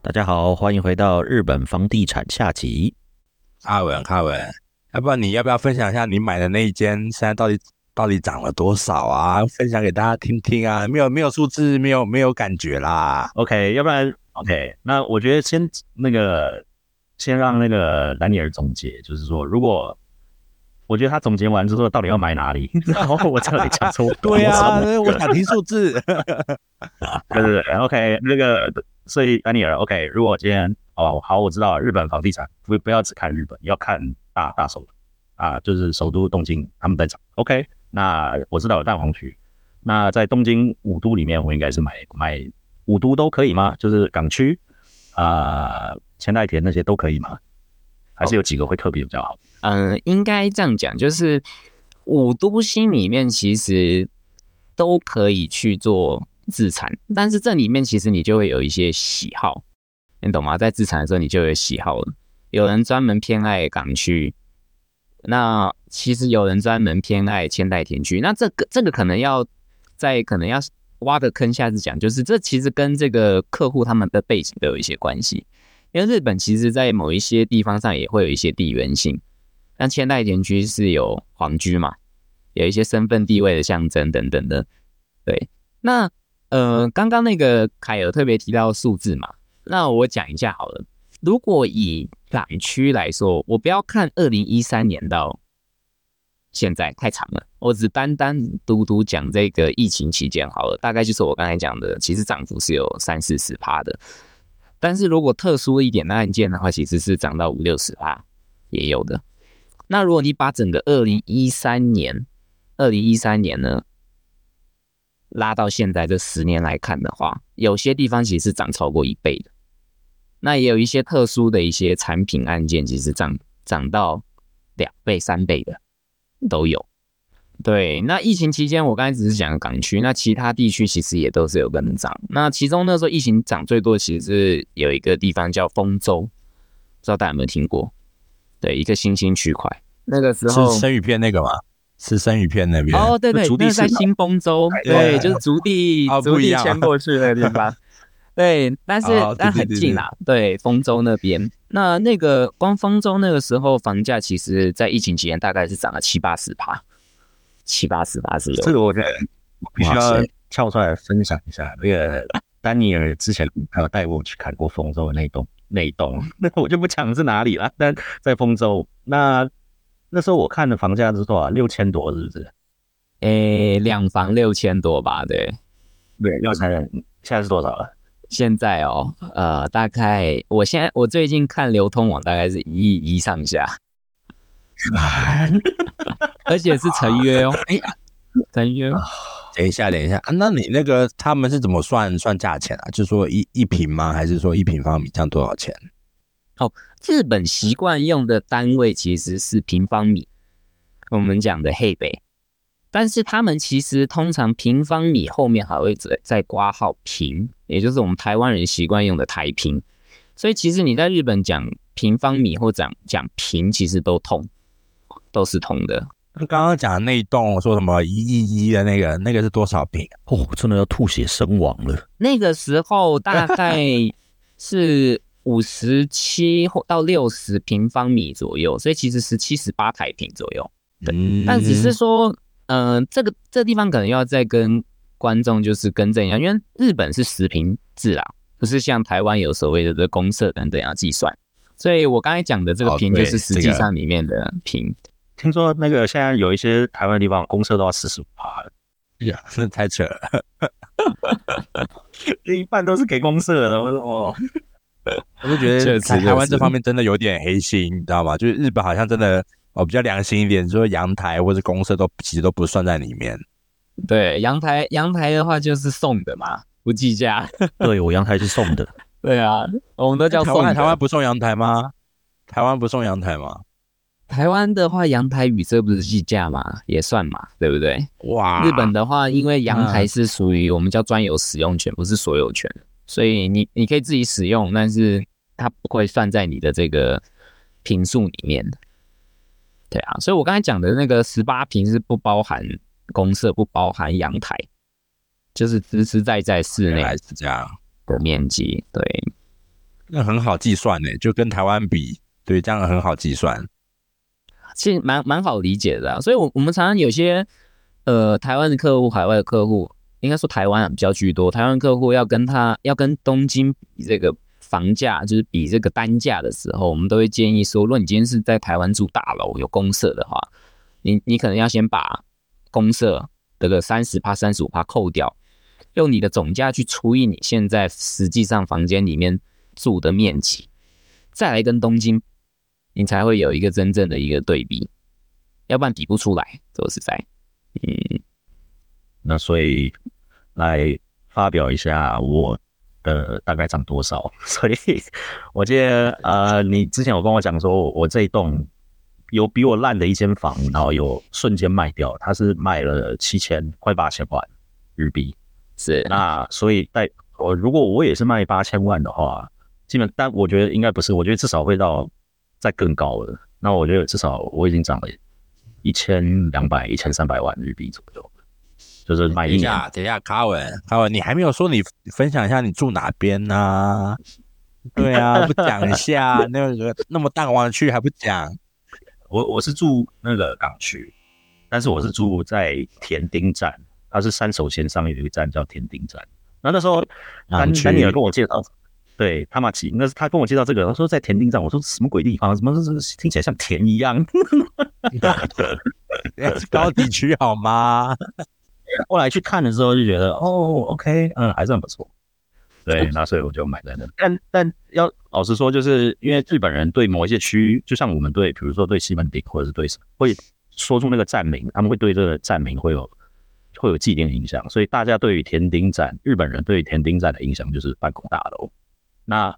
大家好，欢迎回到日本房地产下集。阿文，阿文，要不然你要不要分享一下你买的那一间现在到底到底涨了多少啊？分享给大家听听啊！没有没有数字，没有没有感觉啦。OK，要不然 OK，那我觉得先那个先让那个丹尼尔总结，就是说，如果我觉得他总结完之后，到底要买哪里？然后我这里讲错，对啊，我想听数字。对对对，OK，那个。所以丹尼尔，OK，如果今天哦好，我知道日本房地产不不要只看日本，要看大大首啊，就是首都东京他们在涨，OK，那我知道有蛋黄区，那在东京五都里面，我应该是买买五都都可以吗？就是港区啊、呃、千代田那些都可以吗？还是有几个会特别比较好？嗯、呃，应该这样讲，就是五都心里面其实都可以去做。自产，但是这里面其实你就会有一些喜好，你懂吗？在自产的时候，你就有喜好了。有人专门偏爱港区，那其实有人专门偏爱千代田区。那这个这个可能要在可能要挖个坑下次讲，就是这其实跟这个客户他们的背景都有一些关系。因为日本其实在某一些地方上也会有一些地缘性，那千代田区是有皇居嘛，有一些身份地位的象征等等的。对，那。呃，刚刚那个凯尔特别提到数字嘛，那我讲一下好了。如果以港区来说，我不要看二零一三年到现在太长了，我只单单独独讲这个疫情期间好了，大概就是我刚才讲的，其实涨幅是有三四十趴的。但是如果特殊一点的案件的话，其实是涨到五六十趴也有的。那如果你把整个二零一三年，二零一三年呢？拉到现在这十年来看的话，有些地方其实是涨超过一倍的，那也有一些特殊的一些产品案件，其实涨涨到两倍、三倍的都有。对，那疫情期间我刚才只是讲港区，那其他地区其实也都是有跟着涨。那其中那时候疫情涨最多，其实是有一个地方叫丰州，不知道大家有没有听过？对，一个新兴区块，那个时候是生鱼片那个吗？是生鱼片那边哦，对对，那在新丰州，对，就是竹地，竹地迁过去那个地方，对，但是但很近啦，对，丰州那边，那那个光丰州那个时候房价，其实在疫情期间大概是涨了七八十趴，七八十趴是有。这个我觉得必须要跳出来分享一下，那个丹尼尔之前还有带我去看过丰州的那栋那一栋，那我就不讲是哪里了，但在丰州那。那时候我看的房价是多少？六千多，是不是？诶，两房六千多吧？对，对，要才人现在是多少了？现在哦，呃，大概我现在我最近看流通网，大概是一亿一上下，而且是成约哦。哎呀，成约。等一下，等一下啊，那你那个他们是怎么算算价钱啊？就是说一一平吗？还是说一平方米这样多少钱？哦，日本习惯用的单位其实是平方米，我们讲的黑北，但是他们其实通常平方米后面还会再再挂号平，也就是我们台湾人习惯用的台平。所以其实你在日本讲平方米或讲讲平，其实都通，都是通的。刚刚讲的那一栋说什么一亿一的那个，那个是多少平？哦，真的要吐血身亡了。那个时候大概是。五十七或到六十平方米左右，所以其实是七十八台平左右。对，嗯、但只是说，嗯、呃，这个这个地方可能要再跟观众就是更正一下，因为日本是十平制啦，不是像台湾有所谓的这公社等等要计算。所以我刚才讲的这个平就是实际上里面的平。听说那个现在有一些台湾的地方公社都要四十五趴了，呀，真的太扯了，一半都是给公社的，我说哦。我就觉得台湾这方面真的有点黑心，你知道吗？就是日本好像真的哦比较良心一点，说阳台或者公社都其实都不算在里面。对，阳台阳台的话就是送的嘛，不计价。对，我阳台是送的。对啊，我们都叫送。台湾不送阳台吗？台湾不送阳台吗？台湾的话，阳台雨遮不是计价嘛，也算嘛，对不对？哇！日本的话，因为阳台是属于我们叫专有使用权，不是所有权。所以你你可以自己使用，但是它不会算在你的这个平数里面的。对啊，所以我刚才讲的那个十八平是不包含公厕，不包含阳台，就是实实在在室内是这样的面积。对，那很好计算呢，就跟台湾比，对，这样很好计算。其实蛮蛮好理解的啊，所以，我我们常常有些呃台湾的客户、海外的客户，应该说台湾比较居多。台湾客户要跟他要跟东京比这个房价，就是比这个单价的时候，我们都会建议说，如果你今天是在台湾住大楼有公设的话，你你可能要先把公设这个三十趴、三十五趴扣掉，用你的总价去除以你现在实际上房间里面住的面积，再来跟东京。你才会有一个真正的一个对比，要不然比不出来。说实在，嗯，那所以来发表一下我的大概涨多少。所以我记得呃，你之前有跟我讲说，我这一栋有比我烂的一间房，然后有瞬间卖掉，它是卖了七千快八千万日币。是那所以带我如果我也是卖八千万的话，基本但我觉得应该不是，我觉得至少会到。再更高了，那我觉得至少我已经涨了一千两百、一千三百万日币左右，就是买一下。等一下，卡文，卡文，你还没有说你分享一下你住哪边呢、啊？对啊，不讲一下那个那么大湾区还不讲？我我是住那个港区，但是我是住在田町站，它是三手线上面有一个站叫田町站。那那时候丹丹尼尔跟我介绍。对，他玛奇，那是他跟我介绍这个，他说在田町站，我说什么鬼地方？什么是听起来像田一样？是高级区好吗？后来去看的时候就觉得，哦，OK，嗯，还是很不错。对，那所以我就买在那。但但要老实说，就是因为日本人对某一些区域，就像我们对，比如说对西门町或者是对什么，会说出那个站名，他们会对这个站名会有会有既定印象，所以大家对于田町站，日本人对于田町站的印象就是办公大楼。那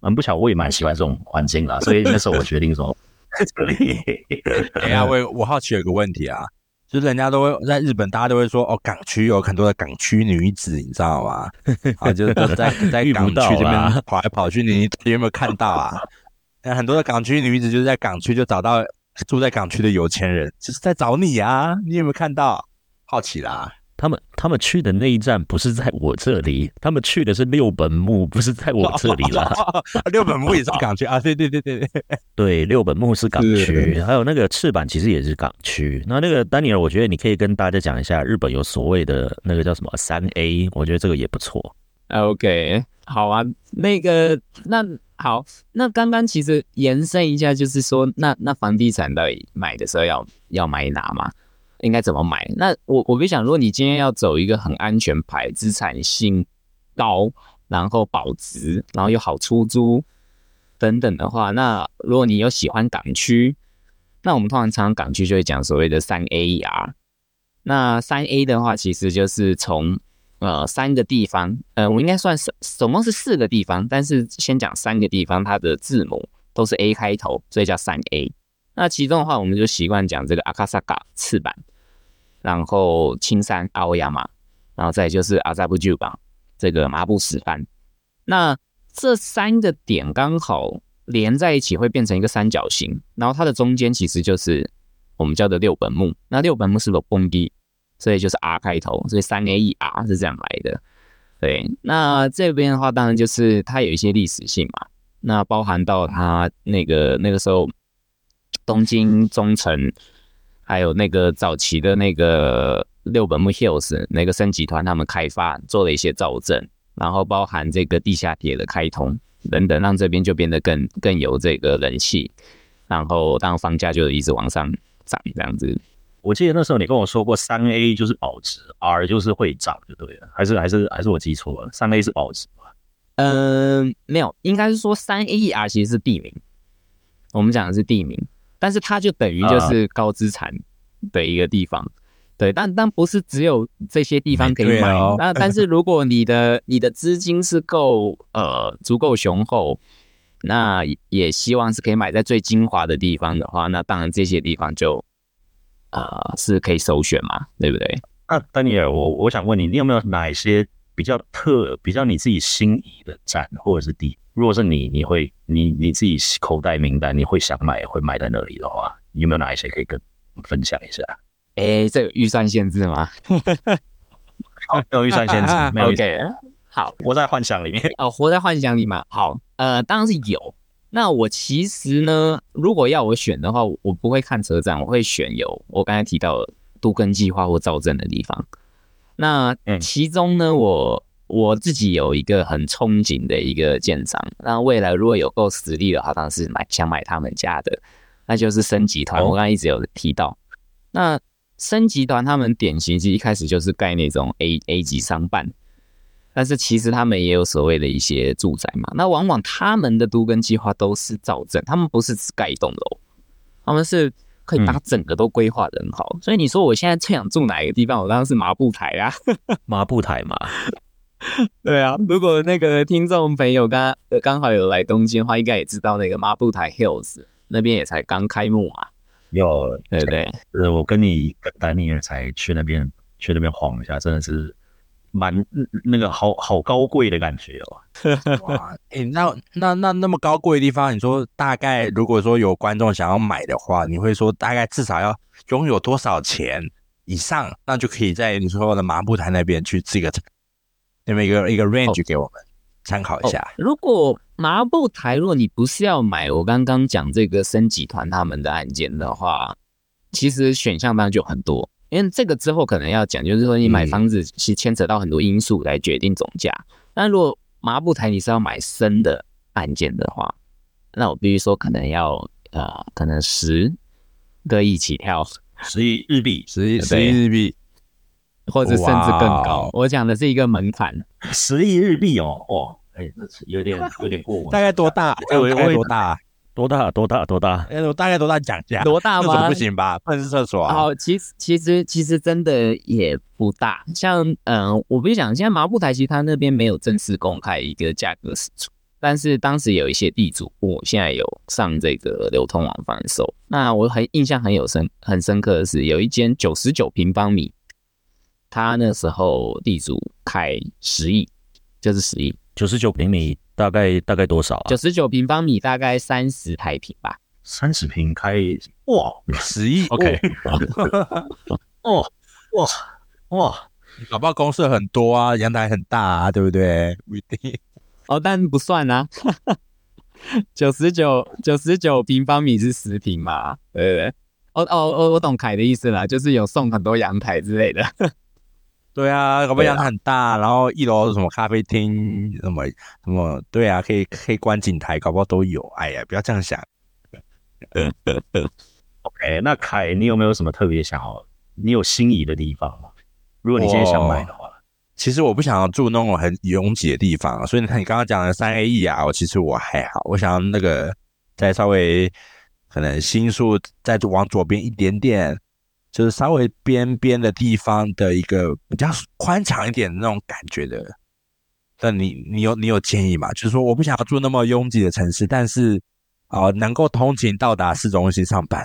很不巧，我也蛮喜欢这种环境啦，所以那时候我决定说 哎呀，我我好奇有个问题啊，就是人家都会在日本，大家都会说哦，港区有很多的港区女子，你知道吗？啊，就是在 在港区这边跑来跑去，你你有没有看到啊？那很多的港区女子就是在港区就找到住在港区的有钱人，就是在找你啊，你有没有看到？好奇啦。他们他们去的那一站不是在我这里，他们去的是六本木，不是在我 这里啦。六本木也是港区啊，对对对对对，对，六本木是港区，还有那个赤坂其实也是港区。那那个丹尼尔，我觉得你可以跟大家讲一下，日本有所谓的那个叫什么三 A，我觉得这个也不错。OK，好啊，那个那好，那刚刚其实延伸一下，就是说，那那房地产到底买的时候要要买哪嘛？应该怎么买？那我我别想，如果你今天要走一个很安全牌，资产性高，然后保值，然后又好出租等等的话，那如果你有喜欢港区，那我们通常常港区就会讲所谓的三 AER。那三 A 的话，其实就是从呃三个地方，呃，我应该算是总共是四个地方，但是先讲三个地方，它的字母都是 A 开头，所以叫三 A。那其中的话，我们就习惯讲这个阿卡萨嘎赤坂，然后青山阿欧亚马，然后再就是阿扎布旧吧，这个麻布十番。那这三个点刚好连在一起，会变成一个三角形。然后它的中间其实就是我们叫的六本木。那六本木是六本木，所以就是 R 开头，所以三 A E R 是这样来的。对，那这边的话，当然就是它有一些历史性嘛。那包含到它那个那个时候。东京中城，还有那个早期的那个六本木 Hills 那个森集团，他们开发做了一些造镇，然后包含这个地下铁的开通等等，让这边就变得更更有这个人气，然后当房价就一直往上涨这样子。我记得那时候你跟我说过，三 A 就是保值，R 就是会涨，就对了，还是还是还是我记错了？三 A 是保值吧？嗯，没有，应该是说三 AER 其实是地名，我们讲的是地名。但是它就等于就是高资产的一个地方，啊、对，但但不是只有这些地方可以买。哦、那但是如果你的你的资金是够呃足够雄厚，那也希望是可以买在最精华的地方的话，那当然这些地方就呃是可以首选嘛，对不对？那丹尼尔，我我想问你，你有没有哪一些比较特、比较你自己心仪的站或者是地，如果是你，你会你你自己口袋名单，你会想买会买在那里的话，有没有哪一些可以跟分享一下？哎、欸，这有预算限制吗？没有预算限制，没有。OK，好，活在幻想里面哦，活在幻想里嘛。好，呃，当然是有。那我其实呢，如果要我选的话，我不会看车站，我会选有我刚才提到的都更计划或造镇的地方。那其中呢，我我自己有一个很憧憬的一个建商，那未来如果有够实力的话，当然是买想买他们家的，那就是升集团。我刚才一直有提到，那升集团他们典型其实一开始就是盖那种 A A 级商办。但是其实他们也有所谓的一些住宅嘛，那往往他们的都跟计划都是造镇，他们不是只盖一栋楼，他们是可以把整个都规划的很好。嗯、所以你说我现在最想住哪一个地方，我当然是麻布台啊，麻布台嘛，对啊。如果那个听众朋友刚刚好有来东京的话，应该也知道那个麻布台 Hills 那边也才刚开幕啊。有，对对，呃，我跟你跟丹尼尔才去那边去那边晃一下，真的是。蛮那个好好高贵的感觉哦，哇，哎、欸，那那那那么高贵的地方，你说大概如果说有观众想要买的话，你会说大概至少要拥有多少钱以上，那就可以在你说的麻布台那边去这个，那么一个一个 range 给我们参考一下。哦。如果麻布台，如果你不是要买我刚刚讲这个升级团他们的案件的话，其实选项当然就很多。因为这个之后可能要讲，就是说你买房子其实牵扯到很多因素来决定总价。那、嗯、如果麻布台你是要买深的案件的话，那我必须说可能要呃，可能十个亿起跳，十亿日币，十亿十亿日币，或者甚至更高。我讲的是一个门槛，十亿日币哦，哦，哎，有点有点过。大概多大？大概多大？多大？多大？多大？哎，我大概多大讲价？多大吗？不行吧？粪厕所啊？好，其实其实其实真的也不大。像嗯，我不是讲，现在麻布台其实他那边没有正式公开一个价格释出，但是当时有一些地主，我现在有上这个流通网贩售。那我很印象很有深很深刻的是，有一间九十九平方米，他那时候地主开十亿，就是十亿，九十九平米。大概大概多少啊？九十九平方米，大概三十台平吧。三十平开哇，十亿，OK。哦，哇哇，搞不好公设很多啊，阳台很大啊，对不对？不一定 哦，但不算啊。九十九九十九平方米是十平嘛？对不对？哦哦哦，我懂凯的意思了，就是有送很多阳台之类的。对啊，搞不好阳台很大，然后一楼什么咖啡厅，什么什么，对啊，可以可以观景台，搞不好都有。哎呀，不要这样想。OK，那凯，你有没有什么特别想要？你有心仪的地方吗？如果你现在想买的话，其实我不想要住那种很拥挤的地方，所以你看你刚刚讲的三 A E 啊，我其实我还好，我想要那个再稍微可能新宿再往左边一点点。就是稍微边边的地方的一个比较宽敞一点的那种感觉的，那你你有你有建议吗？就是说我不想要住那么拥挤的城市，但是啊、呃、能够通勤到达市中心上班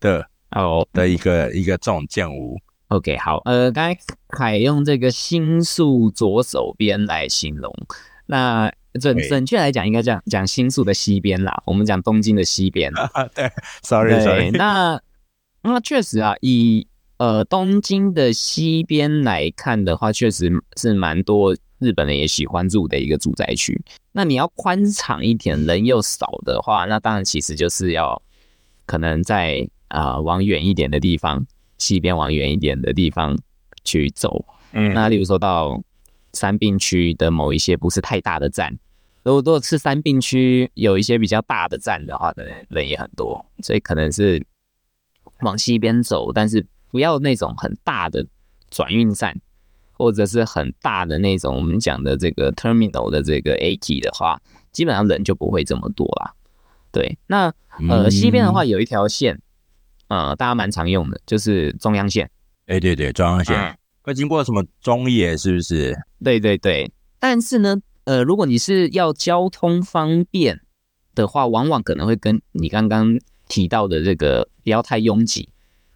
的哦的一个一个这种建屋。OK，好，呃，刚才凯用这个新宿左手边来形容，那准准确来讲应该这样讲新宿的西边啦，我们讲东京的西边。对，sorry sorry，那。那确实啊，以呃东京的西边来看的话，确实是蛮多日本人也喜欢住的一个住宅区。那你要宽敞一点，人又少的话，那当然其实就是要可能在啊、呃、往远一点的地方，西边往远一点的地方去走。嗯，那例如说到三病区的某一些不是太大的站，如果如果是三病区有一些比较大的站的话，的人也很多，所以可能是。往西边走，但是不要那种很大的转运站，或者是很大的那种我们讲的这个 terminal 的这个駅的话，基本上人就不会这么多啦。对，那呃西边的话有一条线，呃大家蛮常用的，就是中央线。哎，对对，中央线会经过什么中野是不是？对对对，但是呢，呃如果你是要交通方便的话，往往可能会跟你刚刚。提到的这个不要太拥挤，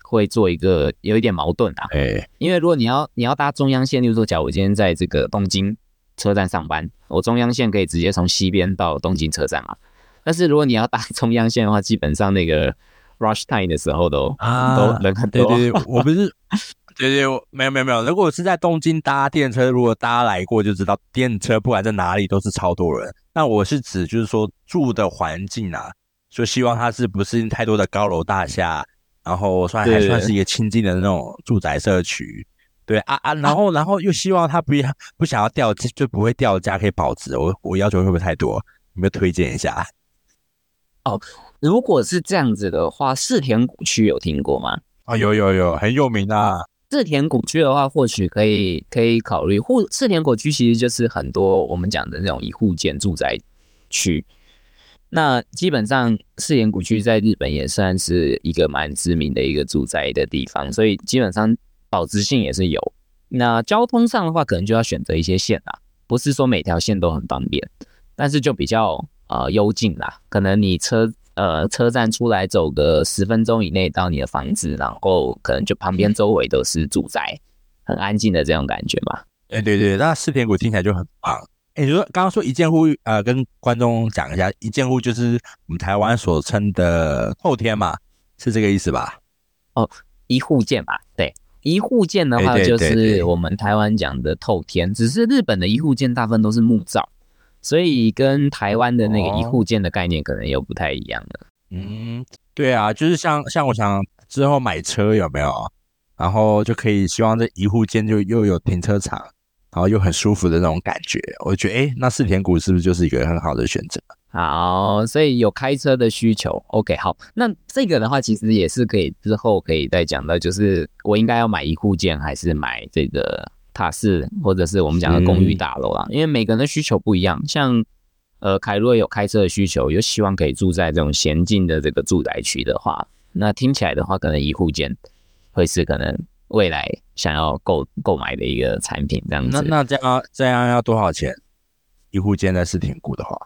会做一个有一点矛盾啊。哎，因为如果你要你要搭中央线，例如说，假如我今天在这个东京车站上班，我中央线可以直接从西边到东京车站嘛。但是如果你要搭中央线的话，基本上那个 rush time 的时候都啊都人很多。对对对，我不是，对对，没有没有没有。如果是在东京搭电车，如果大家来过就知道，电车不管在哪里都是超多人。那我是指就是说住的环境啊，就希望它是不是太多的高楼大厦，然后算还算是一个清静的那种住宅社区。对啊啊，然后然后又希望它不要不想要掉就不会掉价，可以保值。我我要求会不会太多？有没有推荐一下？哦，如果是这样子的话，四田谷区有听过吗？啊、哦，有有有，很有名啊。四田谷区的话，或许可以可以考虑。户四田谷区其实就是很多我们讲的那种一户建住宅区。那基本上四田谷区在日本也算是一个蛮知名的一个住宅的地方，所以基本上保值性也是有。那交通上的话，可能就要选择一些线啦，不是说每条线都很方便，但是就比较。呃，幽静啦，可能你车呃车站出来走个十分钟以内到你的房子，然后可能就旁边周围都是住宅，很安静的这种感觉嘛。哎，对对，那四田谷听起来就很棒。哎，你说刚刚说一间户，呃，跟观众讲一下，一间户就是我们台湾所称的后天嘛，是这个意思吧？哦，一户建吧，对，一户建的话就是我们台湾讲的透天，只是日本的一户建大部分都是木造。所以跟台湾的那个一户建的概念可能又不太一样了。嗯，对啊，就是像像我想之后买车有没有，然后就可以希望这一户建就又有停车场，然后又很舒服的那种感觉。我觉得，哎，那四田谷是不是就是一个很好的选择？好，所以有开车的需求，OK，好，那这个的话其实也是可以之后可以再讲到，就是我应该要买一户建还是买这个。塔式或者是我们讲的公寓大楼啦，因为每个人的需求不一样。像呃，凯若有开车的需求，有希望可以住在这种闲静的这个住宅区的话，那听起来的话，可能一户建会是可能未来想要购购买的一个产品这样子。那那这样这样要多少钱？一户建在四田谷的话，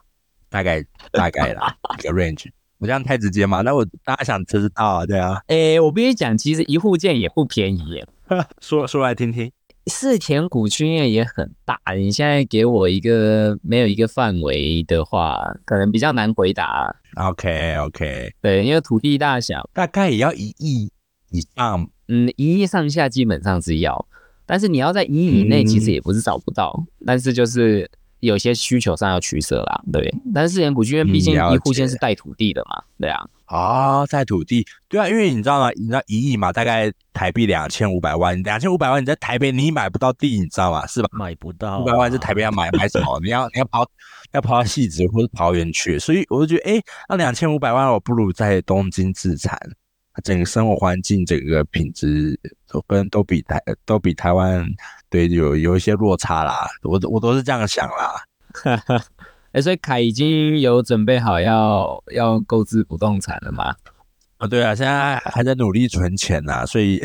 大概 大概啦一个 range。我这样太直接嘛？那我大家想知道啊？对啊。诶、欸，我跟你讲，其实一户建也不便宜耶。说说来听听。四田谷区也很大，你现在给我一个没有一个范围的话，可能比较难回答。OK OK，对，因为土地大小大概也要一亿以上，嗯，一亿上下基本上是要，但是你要在一亿以内，其实也不是找不到，嗯、但是就是。有些需求上要取舍啦，对。但是世田谷区因为毕竟一户先是带土地的嘛，对啊。啊，带土地，对啊，因为你知道吗？你知道一亿嘛，大概台币两千五百万，两千五百万你在台北你买不到地，你知道吗？是吧？买不到，五百万在台北要买买什么？你要你要跑要跑到汐止或者桃园去，所以我就觉得，哎，那两千五百万我不如在东京自产，整个生活环境、整个品质都跟都比台都比台湾。对，有有一些落差啦，我我都是这样想啦。哎，所以凯已经有准备好要要购置不动产了吗？啊、哦，对啊，现在还在努力存钱呐，所以，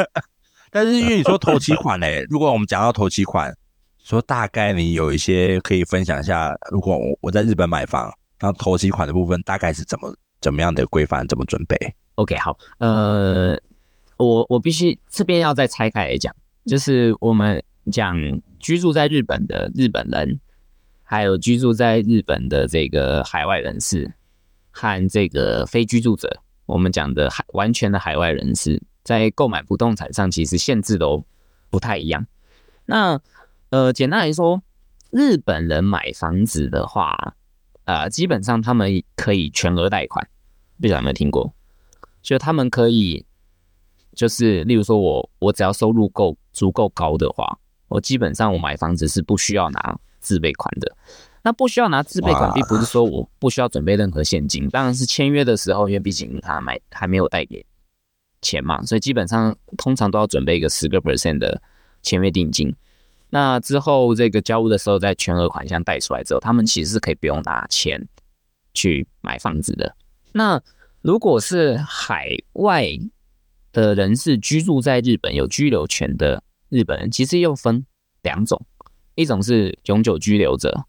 但是因为你说头期款嘞，如果我们讲到头期款，说大概你有一些可以分享一下，如果我我在日本买房，然后头期款的部分大概是怎么怎么样的规范，怎么准备？OK，好，呃，我我必须这边要再拆开来讲。就是我们讲居住在日本的日本人，还有居住在日本的这个海外人士，和这个非居住者，我们讲的海完全的海外人士，在购买不动产上其实限制都不太一样。那呃，简单来说，日本人买房子的话，呃，基本上他们可以全额贷款，不知道有没有听过？就他们可以。就是，例如说我，我我只要收入够足够高的话，我基本上我买房子是不需要拿自备款的。那不需要拿自备款，并不是说我不需要准备任何现金，当然是签约的时候，因为毕竟他买还没有贷给钱嘛，所以基本上通常都要准备一个十个 percent 的签约定金。那之后这个交屋的时候，再全额款项贷出来之后，他们其实是可以不用拿钱去买房子的。那如果是海外，的人是居住在日本有居留权的日本人，其实又分两种，一种是永久居留者，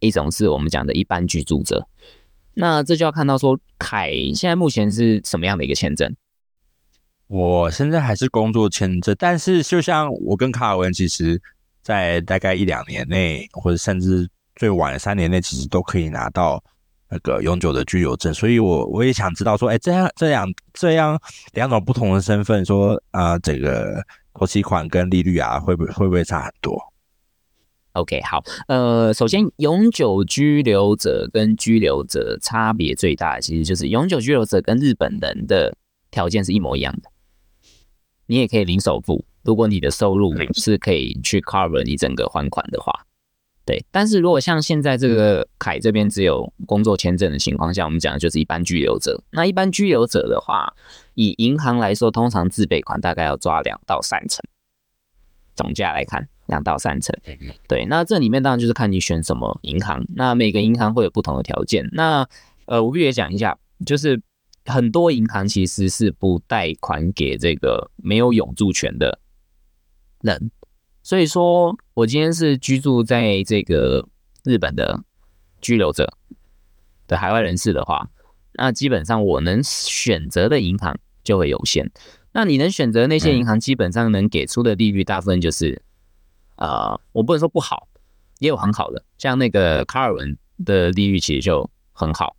一种是我们讲的一般居住者。那这就要看到说，凯现在目前是什么样的一个签证？我现在还是工作签证，但是就像我跟卡尔文，其实在大概一两年内，或者甚至最晚三年内，其实都可以拿到那个永久的居留证。所以我我也想知道说，哎，这样这样这样两种不同的身份，说啊、呃，这个头期款跟利率啊，会不会会不会差很多？OK，好，呃，首先，永久居留者跟居留者差别最大，其实就是永久居留者跟日本人的条件是一模一样的。你也可以零首付，如果你的收入是可以去 cover 你整个还款的话，对。但是如果像现在这个凯这边只有工作签证的情况下，我们讲的就是一般居留者。那一般居留者的话，以银行来说，通常自备款大概要抓两到三成，总价来看。两到三成，对，那这里面当然就是看你选什么银行，那每个银行会有不同的条件。那呃，我必须也讲一下，就是很多银行其实是不贷款给这个没有永住权的人，所以说我今天是居住在这个日本的居留者的海外人士的话，那基本上我能选择的银行就会有限。那你能选择那些银行，基本上能给出的利率大部分就是。呃，我不能说不好，也有很好的，像那个卡尔文的利率其实就很好。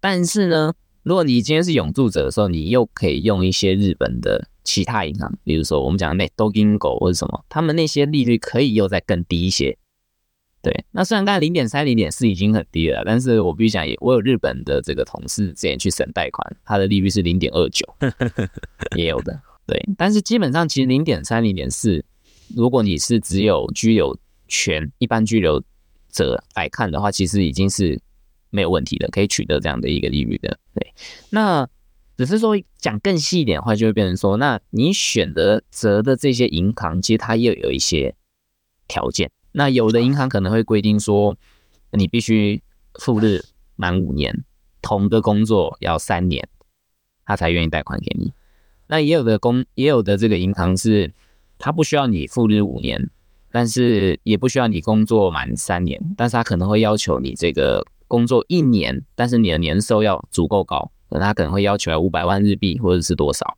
但是呢，如果你今天是永住者的时候，你又可以用一些日本的其他银行，比如说我们讲的那 Neto 银行或者什么，他们那些利率可以又再更低一些。对，那虽然刚才零点三、零点四已经很低了，但是我必须讲，也我有日本的这个同事之前去省贷款，他的利率是零点二九，也有的。对，但是基本上其实零点三、零点四。如果你是只有居留权，一般居留者来看的话，其实已经是没有问题的，可以取得这样的一个利率的。对，那只是说讲更细一点的话，就会变成说，那你选择择的这些银行，其实它又有一些条件。那有的银行可能会规定说，你必须赴日满五年，同个工作要三年，他才愿意贷款给你。那也有的工，也有的这个银行是。他不需要你赴日五年，但是也不需要你工作满三年，但是他可能会要求你这个工作一年，但是你的年收要足够高，那他可能会要求要五百万日币或者是多少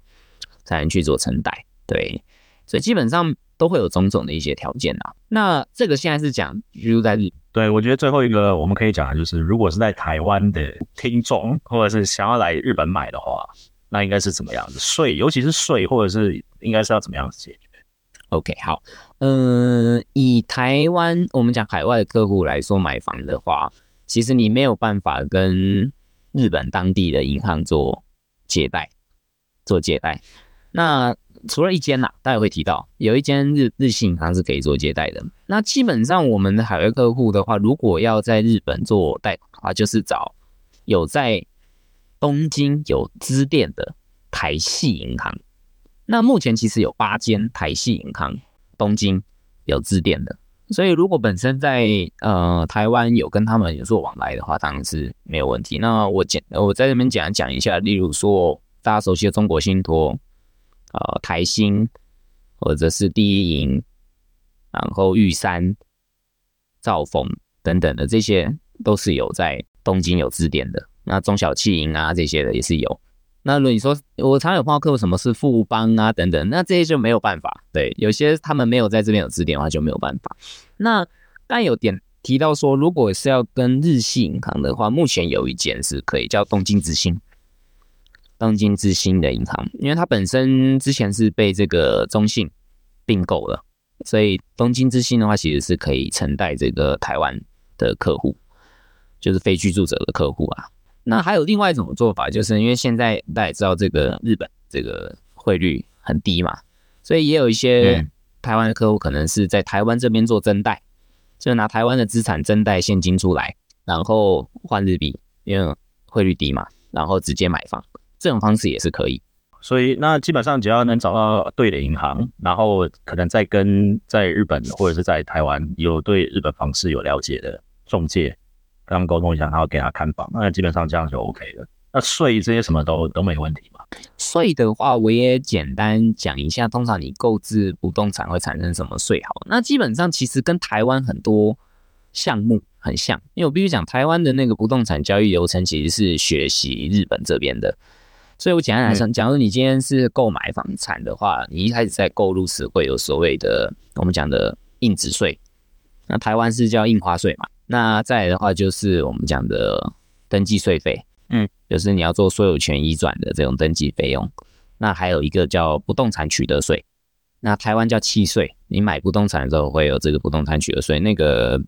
才能去做承贷。对，所以基本上都会有种种的一些条件啊。那这个现在是讲居住在日，对，我觉得最后一个我们可以讲的就是，如果是在台湾的听众或者是想要来日本买的话，那应该是怎么样子税，尤其是税，或者是应该是要怎么样解决？OK，好，嗯，以台湾我们讲海外的客户来说，买房的话，其实你没有办法跟日本当地的银行做借贷，做借贷。那除了一间呐、啊，待会会提到有一间日日系银行是可以做借贷的。那基本上我们的海外客户的话，如果要在日本做贷款的话，就是找有在东京有支店的台系银行。那目前其实有八间台系银行，东京有支店的，所以如果本身在呃台湾有跟他们有做往来的话，当然是没有问题。那我简我在这边讲讲一下，例如说大家熟悉的中国信托，呃台新或者是第一银，然后玉山、兆丰等等的这些都是有在东京有支店的。那中小企银啊这些的也是有。那如果你说我常有碰到客户，什么是富邦啊等等，那这些就没有办法。对，有些他们没有在这边有支点的话，就没有办法。那但有点提到说，如果是要跟日系银行的话，目前有一间是可以叫东京之星，东京之星的银行，因为它本身之前是被这个中信并购了，所以东京之星的话，其实是可以承贷这个台湾的客户，就是非居住者的客户啊。那还有另外一种做法，就是因为现在大家也知道这个日本这个汇率很低嘛，所以也有一些台湾的客户可能是在台湾这边做增贷，就拿台湾的资产增贷现金出来，然后换日币，因为汇率低嘛，然后直接买房，这种方式也是可以。所以那基本上只要能找到对的银行，然后可能再跟在日本或者是在台湾有对日本房市有了解的中介。跟他们沟通一下，然后给他看房，那基本上这样就 OK 了。那税这些什么都都没问题嘛？税的话，我也简单讲一下。通常你购置不动产会产生什么税？好，那基本上其实跟台湾很多项目很像，因为我必须讲，台湾的那个不动产交易流程其实是学习日本这边的，所以我简单来说，假如你今天是购买房产的话，你一开始在购入时会有所谓的我们讲的印纸税，那台湾是叫印花税嘛。那再来的话就是我们讲的登记税费，嗯，就是你要做所有权移转的这种登记费用。那还有一个叫不动产取得税，那台湾叫契税，你买不动产的时候会有这个不动产取得税，那个。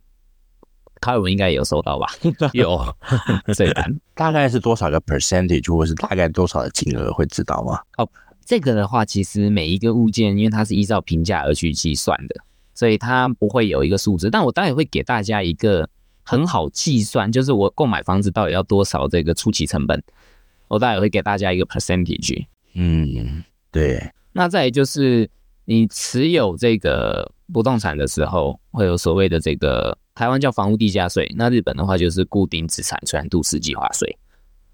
卡尔文应该也有收到吧？有，这大概是多少个 percentage，或是大概多少的金额会知道吗？哦，这个的话，其实每一个物件，因为它是依照评价而去计算的，所以它不会有一个数字。但我待会会给大家一个很好计算，就是我购买房子到底要多少这个初期成本，我待会会给大家一个 percentage。嗯，对。那再就是你持有这个不动产的时候，会有所谓的这个。台湾叫房屋地价税，那日本的话就是固定资产传都市计划税。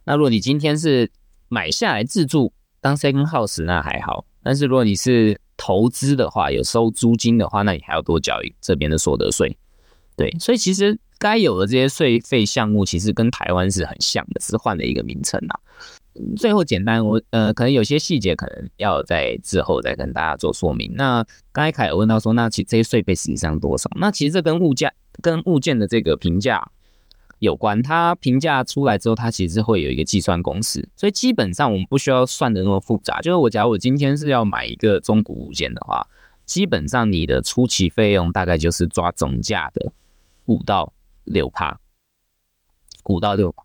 那如果你今天是买下来自住当 second house，那还好；但是如果你是投资的话，有收租金的话，那你还要多缴这边的所得税。对，所以其实该有的这些税费项目，其实跟台湾是很像的，只是换了一个名称啊。最后简单，我呃可能有些细节可能要在之后再跟大家做说明。那刚才凯尔问到说，那其这些税费实际上多少？那其实这跟物价。跟物件的这个评价有关，它评价出来之后，它其实会有一个计算公式，所以基本上我们不需要算的那么复杂。就是我假如我今天是要买一个中古物件的话，基本上你的初期费用大概就是抓总价的五到六趴，五到六趴。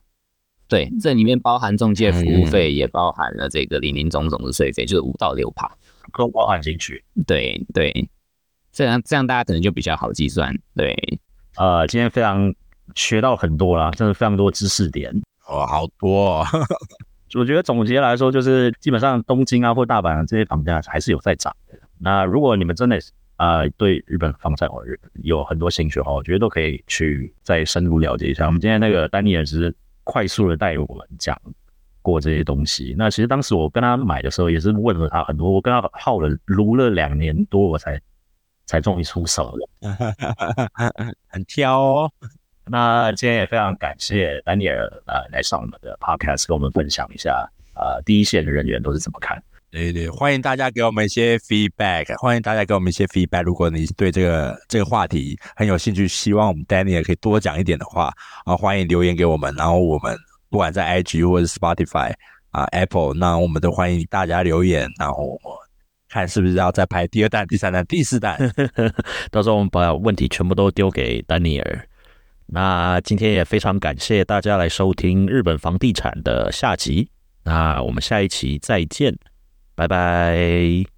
对，这里面包含中介服务费，也包含了这个林林总总的税费，就是五到六趴，都包含进去。对对，这样这样大家可能就比较好计算。对。呃，今天非常学到很多啦，真的非常多知识点哦，好多哦。我觉得总结来说，就是基本上东京啊或大阪啊这些房价还是有在涨的。那如果你们真的呃对日本房产有很多兴趣的话，我觉得都可以去再深入了解一下。我们今天那个丹尼尔只是快速的带我们讲过这些东西。那其实当时我跟他买的时候，也是问了他很多，我跟他耗了撸了两年多，我才。才终于出手了，很挑哦。那今天也非常感谢丹尼尔呃来上我们的 podcast，跟我们分享一下呃第一线的人员都是怎么看。对对，欢迎大家给我们一些 feedback，欢迎大家给我们一些 feedback。如果你对这个这个话题很有兴趣，希望我们丹尼尔可以多讲一点的话啊，欢迎留言给我们。然后我们不管在 IG 或者 Spotify 啊 Apple，那我们都欢迎大家留言。然后。看是不是要再拍第二弹、第三弹、第四弹？到时候我们把问题全部都丢给丹尼尔。那今天也非常感谢大家来收听日本房地产的下集。那我们下一期再见，拜拜。